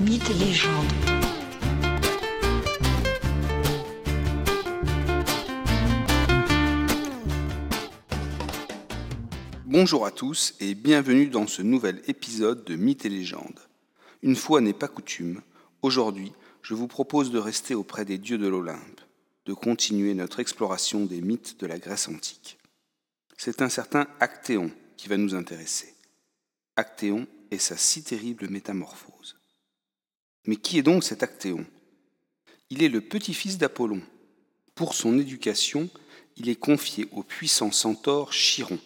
Mythes et légendes. Bonjour à tous et bienvenue dans ce nouvel épisode de Mythes et légendes. Une fois n'est pas coutume, aujourd'hui je vous propose de rester auprès des dieux de l'Olympe, de continuer notre exploration des mythes de la Grèce antique. C'est un certain Actéon qui va nous intéresser. Actéon et sa si terrible métamorphose. Mais qui est donc cet Actéon? Il est le petit-fils d'Apollon. Pour son éducation, il est confié au puissant centaure Chiron.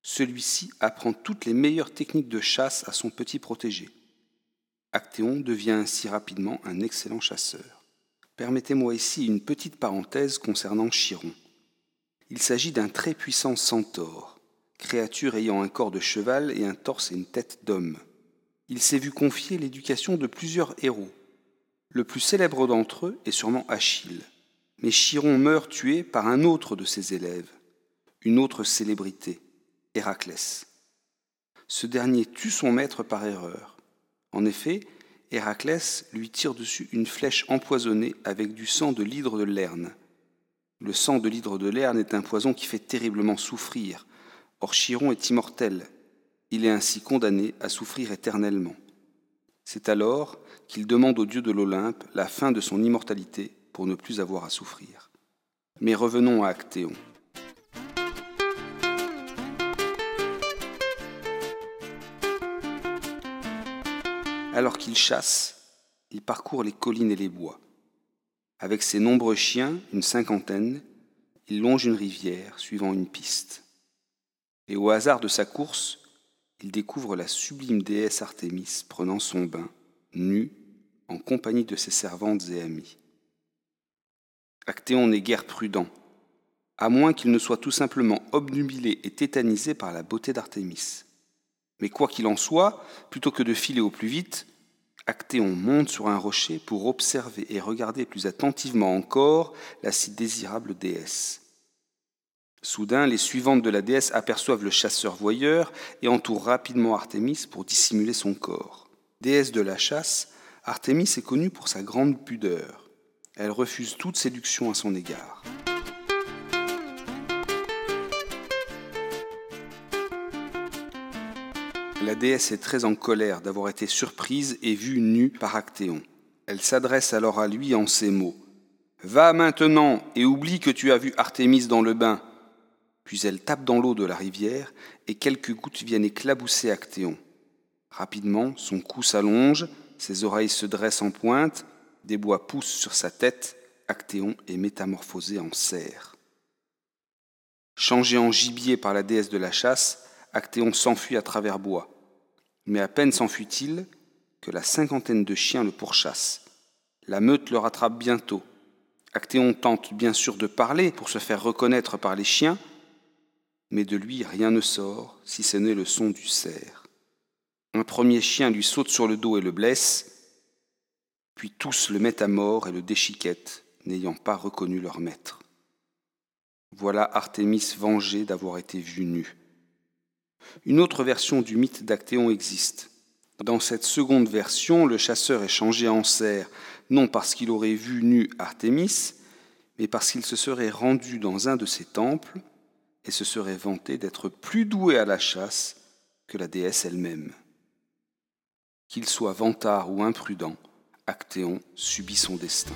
Celui-ci apprend toutes les meilleures techniques de chasse à son petit protégé. Actéon devient ainsi rapidement un excellent chasseur. Permettez-moi ici une petite parenthèse concernant Chiron. Il s'agit d'un très puissant centaure, créature ayant un corps de cheval et un torse et une tête d'homme. Il s'est vu confier l'éducation de plusieurs héros. Le plus célèbre d'entre eux est sûrement Achille. Mais Chiron meurt tué par un autre de ses élèves, une autre célébrité, Héraclès. Ce dernier tue son maître par erreur. En effet, Héraclès lui tire dessus une flèche empoisonnée avec du sang de l'hydre de Lerne. Le sang de l'hydre de Lerne est un poison qui fait terriblement souffrir. Or Chiron est immortel. Il est ainsi condamné à souffrir éternellement. C'est alors qu'il demande au dieu de l'Olympe la fin de son immortalité pour ne plus avoir à souffrir. Mais revenons à Actéon. Alors qu'il chasse, il parcourt les collines et les bois. Avec ses nombreux chiens, une cinquantaine, il longe une rivière suivant une piste. Et au hasard de sa course, il découvre la sublime déesse Artémis prenant son bain, nue, en compagnie de ses servantes et amies. Actéon n'est guère prudent, à moins qu'il ne soit tout simplement obnubilé et tétanisé par la beauté d'Artémis. Mais quoi qu'il en soit, plutôt que de filer au plus vite, Actéon monte sur un rocher pour observer et regarder plus attentivement encore la si désirable déesse. Soudain, les suivantes de la déesse aperçoivent le chasseur-voyeur et entourent rapidement Artémis pour dissimuler son corps. Déesse de la chasse, Artémis est connue pour sa grande pudeur. Elle refuse toute séduction à son égard. La déesse est très en colère d'avoir été surprise et vue nue par Actéon. Elle s'adresse alors à lui en ces mots. Va maintenant et oublie que tu as vu Artémis dans le bain. Puis elle tape dans l'eau de la rivière et quelques gouttes viennent éclabousser Actéon. Rapidement, son cou s'allonge, ses oreilles se dressent en pointe, des bois poussent sur sa tête, Actéon est métamorphosé en cerf. Changé en gibier par la déesse de la chasse, Actéon s'enfuit à travers bois. Mais à peine s'enfuit-il que la cinquantaine de chiens le pourchassent. La meute le rattrape bientôt. Actéon tente bien sûr de parler pour se faire reconnaître par les chiens, mais de lui rien ne sort si ce n'est le son du cerf. Un premier chien lui saute sur le dos et le blesse, puis tous le mettent à mort et le déchiquettent, n'ayant pas reconnu leur maître. Voilà Artémis vengée d'avoir été vue nue. Une autre version du mythe d'Actéon existe. Dans cette seconde version, le chasseur est changé en cerf, non parce qu'il aurait vu nu Artémis, mais parce qu'il se serait rendu dans un de ses temples et se serait vanté d'être plus doué à la chasse que la déesse elle-même. Qu'il soit vantard ou imprudent, Actéon subit son destin.